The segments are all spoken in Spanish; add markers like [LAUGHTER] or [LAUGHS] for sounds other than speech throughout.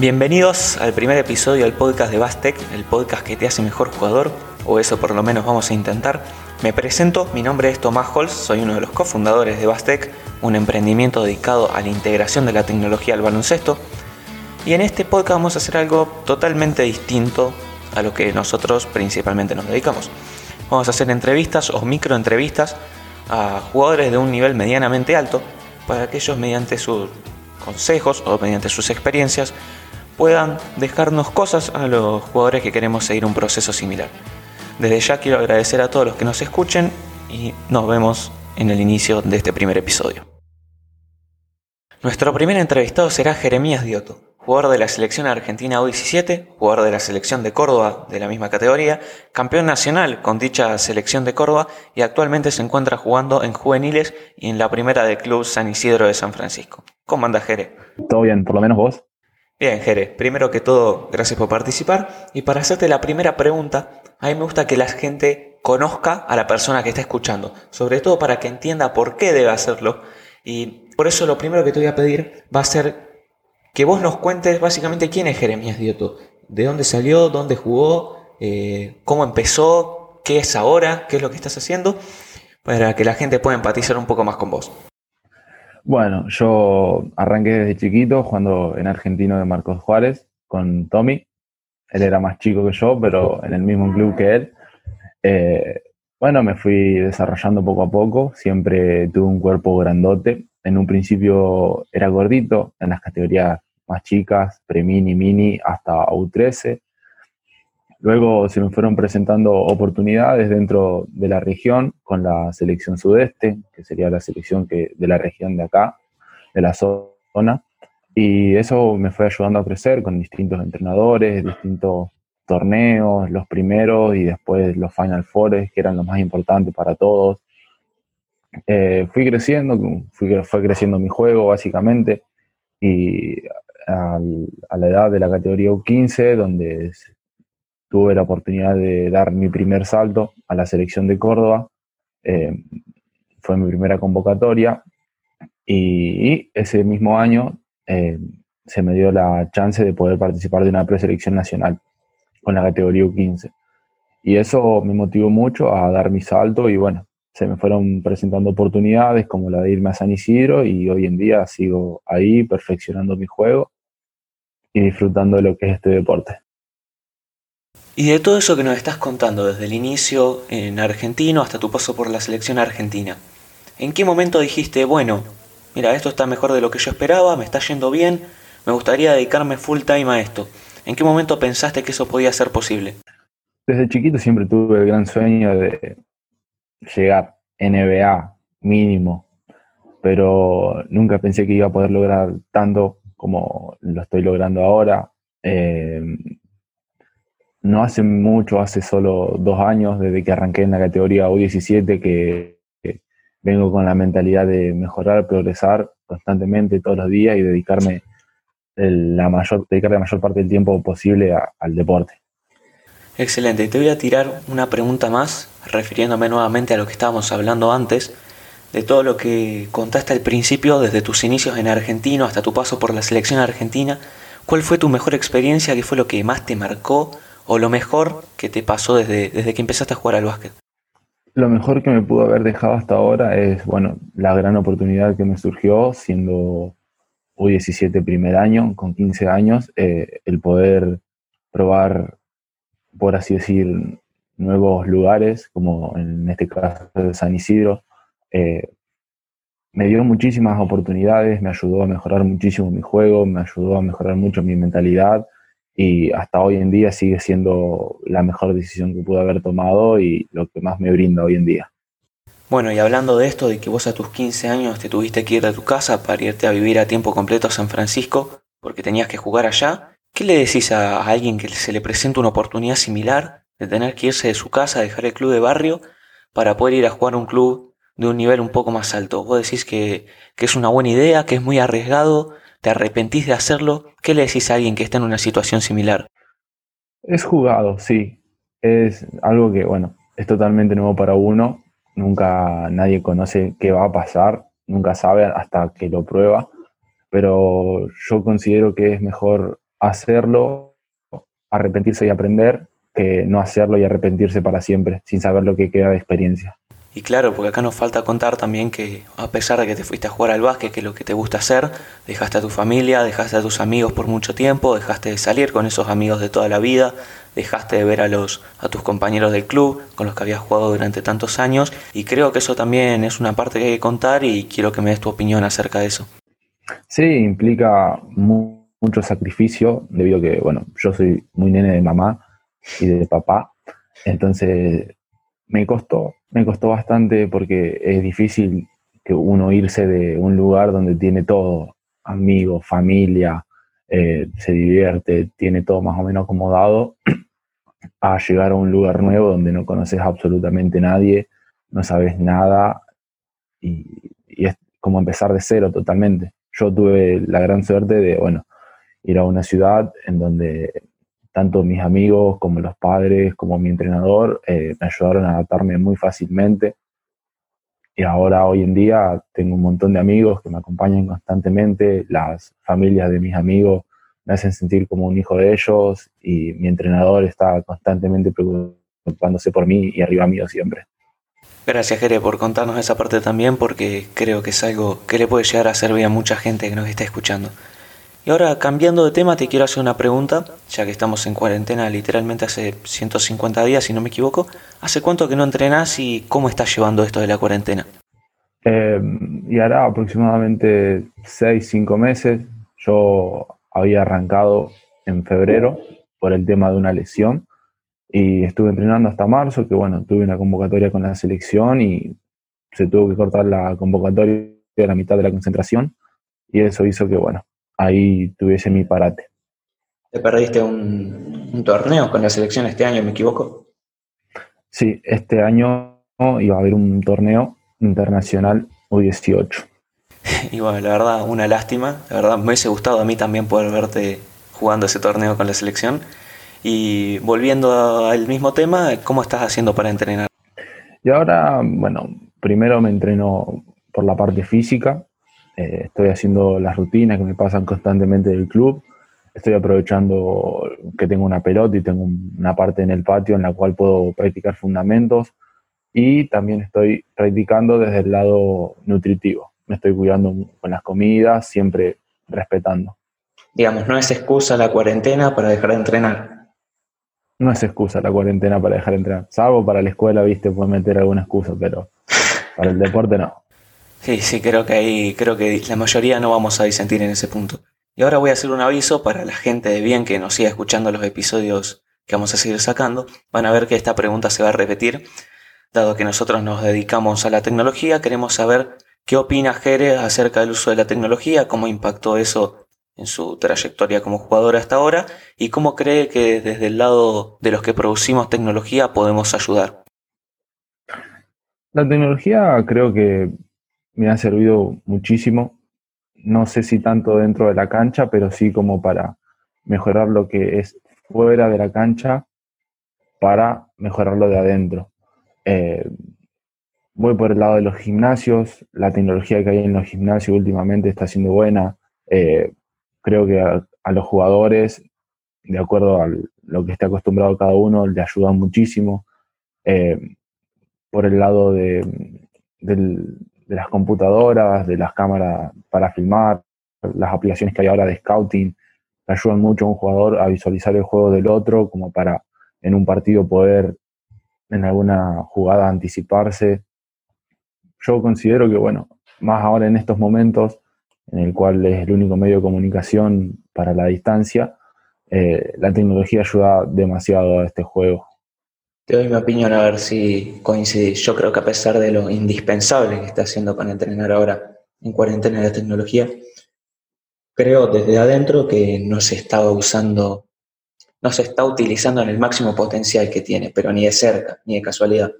Bienvenidos al primer episodio del podcast de Bastec, el podcast que te hace mejor jugador, o eso por lo menos vamos a intentar. Me presento, mi nombre es Tomás Holz, soy uno de los cofundadores de Bastec, un emprendimiento dedicado a la integración de la tecnología al baloncesto. Y en este podcast vamos a hacer algo totalmente distinto a lo que nosotros principalmente nos dedicamos. Vamos a hacer entrevistas o microentrevistas a jugadores de un nivel medianamente alto para que ellos mediante sus consejos o mediante sus experiencias puedan dejarnos cosas a los jugadores que queremos seguir un proceso similar. Desde ya quiero agradecer a todos los que nos escuchen y nos vemos en el inicio de este primer episodio. Nuestro primer entrevistado será Jeremías Dioto, jugador de la selección argentina U17, jugador de la selección de Córdoba de la misma categoría, campeón nacional con dicha selección de Córdoba y actualmente se encuentra jugando en juveniles y en la primera del Club San Isidro de San Francisco. ¿Cómo anda Jere? Todo bien, por lo menos vos. Bien, Jere, primero que todo, gracias por participar. Y para hacerte la primera pregunta, a mí me gusta que la gente conozca a la persona que está escuchando, sobre todo para que entienda por qué debe hacerlo. Y por eso lo primero que te voy a pedir va a ser que vos nos cuentes básicamente quién es Jeremías Dioto, de dónde salió, dónde jugó, eh, cómo empezó, qué es ahora, qué es lo que estás haciendo, para que la gente pueda empatizar un poco más con vos. Bueno, yo arranqué desde chiquito jugando en Argentino de Marcos Juárez con Tommy. Él era más chico que yo, pero en el mismo club que él. Eh, bueno, me fui desarrollando poco a poco. Siempre tuve un cuerpo grandote. En un principio era gordito, en las categorías más chicas, pre-mini, mini, hasta U13. Luego se me fueron presentando oportunidades dentro de la región con la selección sudeste, que sería la selección que, de la región de acá, de la zona. Y eso me fue ayudando a crecer con distintos entrenadores, distintos torneos, los primeros y después los Final Fours, que eran los más importantes para todos. Eh, fui creciendo, fui, fue creciendo mi juego básicamente y a, a la edad de la categoría U15, donde tuve la oportunidad de dar mi primer salto a la selección de Córdoba. Eh, fue mi primera convocatoria y, ese mismo año eh, se me dio la chance de poder participar de una preselección nacional con la categoría U15. Y eso me motivó mucho a dar mi salto y bueno, se me fueron presentando oportunidades como la de irme a San Isidro y hoy en día sigo ahí perfeccionando mi juego y disfrutando de lo que es este deporte. Y de todo eso que nos estás contando desde el inicio en argentino hasta tu paso por la selección argentina, ¿en qué momento dijiste, bueno, mira, esto está mejor de lo que yo esperaba, me está yendo bien, me gustaría dedicarme full time a esto? ¿En qué momento pensaste que eso podía ser posible? Desde chiquito siempre tuve el gran sueño de llegar NBA mínimo, pero nunca pensé que iba a poder lograr tanto como lo estoy logrando ahora. Eh, no hace mucho, hace solo dos años, desde que arranqué en la categoría U17, que, vengo con la mentalidad de mejorar, progresar constantemente todos los días y dedicarme la mayor, dedicar la mayor parte del tiempo posible al deporte. Excelente, te voy a tirar una pregunta más, refiriéndome nuevamente a lo que estábamos hablando antes, de todo lo que contaste al principio, desde tus inicios en Argentino hasta tu paso por la selección argentina. ¿Cuál fue tu mejor experiencia? ¿Qué fue lo que más te marcó? O lo mejor que te pasó desde, desde que empezaste a jugar al básquet? Lo mejor que me pudo haber dejado hasta ahora es, bueno, la gran oportunidad que me surgió siendo U17 primer año, con 15 años, eh, el poder probar, por así decir, nuevos lugares, como en este caso de San Isidro, eh, me dio muchísimas oportunidades, me ayudó a mejorar muchísimo mi juego, me ayudó a mejorar mucho mi mentalidad, y hasta hoy en día sigue siendo la mejor decisión que pude haber tomado y lo que más me brinda hoy en día. Bueno, y hablando de esto, de que vos a tus 15 años te tuviste que ir de tu casa para irte a vivir a tiempo completo a San Francisco porque tenías que jugar allá, ¿qué le decís a alguien que se le presenta una oportunidad similar de tener que irse de su casa, dejar el club de barrio para poder ir a jugar a un club de un nivel un poco más alto? Vos decís que, que es una buena idea, que es muy arriesgado, ¿Te arrepentís de hacerlo? ¿Qué le decís a alguien que está en una situación similar? Es jugado, sí. Es algo que, bueno, es totalmente nuevo para uno. Nunca nadie conoce qué va a pasar, nunca sabe hasta que lo prueba. Pero yo considero que es mejor hacerlo, arrepentirse y aprender, que no hacerlo y arrepentirse para siempre, sin saber lo que queda de experiencia. Y claro, porque acá nos falta contar también que a pesar de que te fuiste a jugar al básquet, que lo que te gusta hacer, dejaste a tu familia, dejaste a tus amigos por mucho tiempo, dejaste de salir con esos amigos de toda la vida, dejaste de ver a los a tus compañeros del club con los que habías jugado durante tantos años y creo que eso también es una parte que hay que contar y quiero que me des tu opinión acerca de eso. Sí, implica mucho sacrificio debido a que, bueno, yo soy muy nene de mamá y de papá, entonces me costó, me costó bastante porque es difícil que uno irse de un lugar donde tiene todo, amigos, familia, eh, se divierte, tiene todo más o menos acomodado, [CLEARS THROAT] a llegar a un lugar nuevo donde no conoces absolutamente nadie, no sabes nada y, y es como empezar de cero totalmente. Yo tuve la gran suerte de, bueno, ir a una ciudad en donde tanto mis amigos como los padres, como mi entrenador, eh, me ayudaron a adaptarme muy fácilmente. Y ahora, hoy en día, tengo un montón de amigos que me acompañan constantemente, las familias de mis amigos me hacen sentir como un hijo de ellos y mi entrenador está constantemente preocupándose por mí y arriba mío siempre. Gracias, Jere, por contarnos esa parte también, porque creo que es algo que le puede llegar a servir a mucha gente que nos está escuchando. Y ahora, cambiando de tema, te quiero hacer una pregunta, ya que estamos en cuarentena literalmente hace 150 días, si no me equivoco. ¿Hace cuánto que no entrenás y cómo estás llevando esto de la cuarentena? Eh, y hará aproximadamente 6, 5 meses. Yo había arrancado en febrero por el tema de una lesión y estuve entrenando hasta marzo, que bueno, tuve una convocatoria con la selección y se tuvo que cortar la convocatoria a la mitad de la concentración y eso hizo que bueno, ahí tuviese mi parate. ¿Te perdiste un, torneo con la selección este año, me equivoco? Sí, este año iba a haber un torneo internacional U18. [LAUGHS] Y bueno, la verdad, una lástima. La verdad, me hubiese gustado a mí también poder verte jugando ese torneo con la selección. Y volviendo al mismo tema, ¿cómo estás haciendo para entrenar? Y ahora, bueno, primero me entreno por la parte física, eh, estoy haciendo las rutinas que me pasan constantemente del club. Estoy aprovechando que tengo una pelota y tengo una parte en el patio en la cual puedo practicar fundamentos. Y también estoy practicando desde el lado nutritivo. Me estoy cuidando con las comidas, siempre respetando. Digamos, no es excusa la cuarentena para dejar de entrenar. No es excusa la cuarentena para dejar de entrenar. Salvo para la escuela, viste, puede meter alguna excusa, pero para el deporte no. Sí, sí, creo que ahí, creo que la mayoría no vamos a disentir en ese punto. Y ahora voy a hacer un aviso para la gente de bien que nos siga escuchando los episodios que vamos a seguir sacando. Van a ver que esta pregunta se va a repetir. Dado que nosotros nos dedicamos a la tecnología, queremos saber qué opina Jere acerca del uso de la tecnología, cómo impactó eso en su trayectoria como jugador hasta ahora y cómo cree que desde el lado de los que producimos tecnología podemos ayudar. La tecnología creo que me ha servido muchísimo. No sé si tanto dentro de la cancha, pero sí como para mejorar lo que es fuera de la cancha para mejorarlo de adentro. Eh, voy por el lado de los gimnasios, la tecnología que hay en los gimnasios últimamente está siendo buena. Eh, creo que a, los jugadores, de acuerdo a lo que esté acostumbrado cada uno, le ayuda muchísimo. Eh, por el lado de, del, de las computadoras, de las cámaras para filmar, las aplicaciones que hay ahora de scouting, ayudan mucho a un jugador a visualizar el juego del otro, como para en un partido poder en alguna jugada anticiparse. Yo considero que, bueno, más ahora en estos momentos, en el cual es el único medio de comunicación para la distancia, eh, la tecnología ayuda demasiado a este juego. Te doy mi opinión a ver si coincidís. Yo creo que a pesar de lo indispensable que está haciendo para entrenar ahora en cuarentena de tecnología, creo desde adentro que no se está usando, no se está utilizando en el máximo potencial que tiene, pero ni de cerca, ni de casualidad.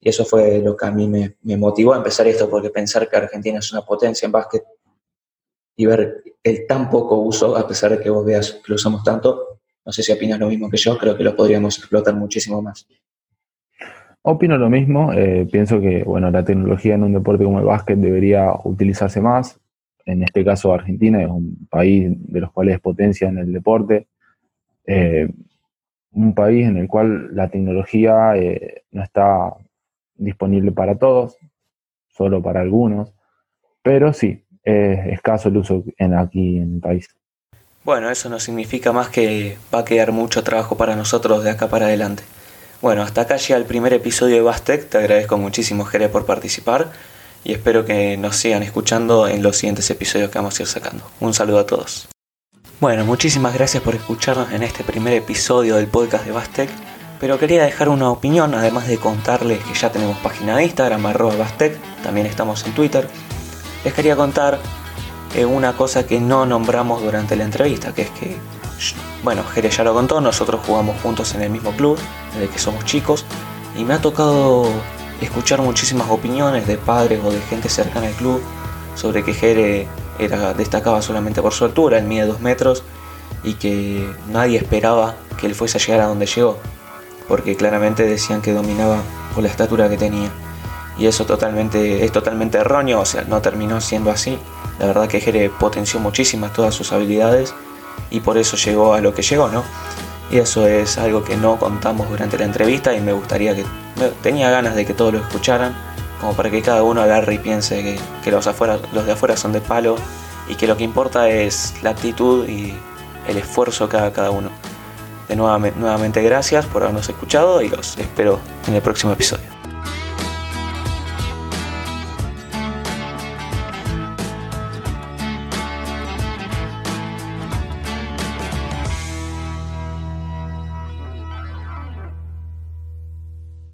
Y eso fue lo que a mí me, me motivó a empezar esto, porque pensar que Argentina es una potencia en básquet y ver el tan poco uso, a pesar de que vos veas que lo usamos tanto, no sé si opinas lo mismo que yo, creo que lo podríamos explotar muchísimo más. Opino lo mismo, eh, pienso que bueno, la tecnología en un deporte como el básquet debería utilizarse más. en este caso Argentina es un país de los cuales es potencia en el deporte, eh, un país en el cual la tecnología eh, no está disponible para todos, solo para algunos, pero sí, es escaso el uso en, aquí en el país. Bueno, eso no significa más que va a quedar mucho trabajo para nosotros de acá para adelante. Bueno, hasta acá llega el primer episodio de Bastec. Te agradezco muchísimo, Jere, por participar y espero que nos sigan escuchando en los siguientes episodios que vamos a ir sacando. Un saludo a todos. Bueno, muchísimas gracias por escucharnos en este primer episodio del podcast de Bastec. Pero quería dejar una opinión, además de contarles que ya tenemos página de Instagram, arroba Bastec, también estamos en Twitter. Les quería contar una cosa que no nombramos durante la entrevista, que es que, bueno, Jerez ya lo contó, nosotros jugamos juntos en el mismo club, desde que somos chicos, y me ha tocado escuchar muchísimas opiniones de padres o de gente cercana al club sobre que Jere era, destacaba solamente por su altura, él mide dos metros, y que nadie esperaba que él fuese a llegar a donde llegó, porque claramente decían que dominaba por la estatura que tenía. Y eso totalmente, es totalmente erróneo, o sea, no terminó siendo así. La verdad que Jere potenció muchísimas todas sus habilidades y por eso llegó a lo que llegó, ¿no? Y eso es algo que no contamos durante la entrevista y me gustaría que... tenía ganas de que todos lo escucharan, como para que cada uno agarre y piense que, los, afuera, los de afuera son de palo y que lo que importa es la actitud y el esfuerzo que haga cada uno. De nuevamente, nuevamente gracias por habernos escuchado y los espero en el próximo episodio.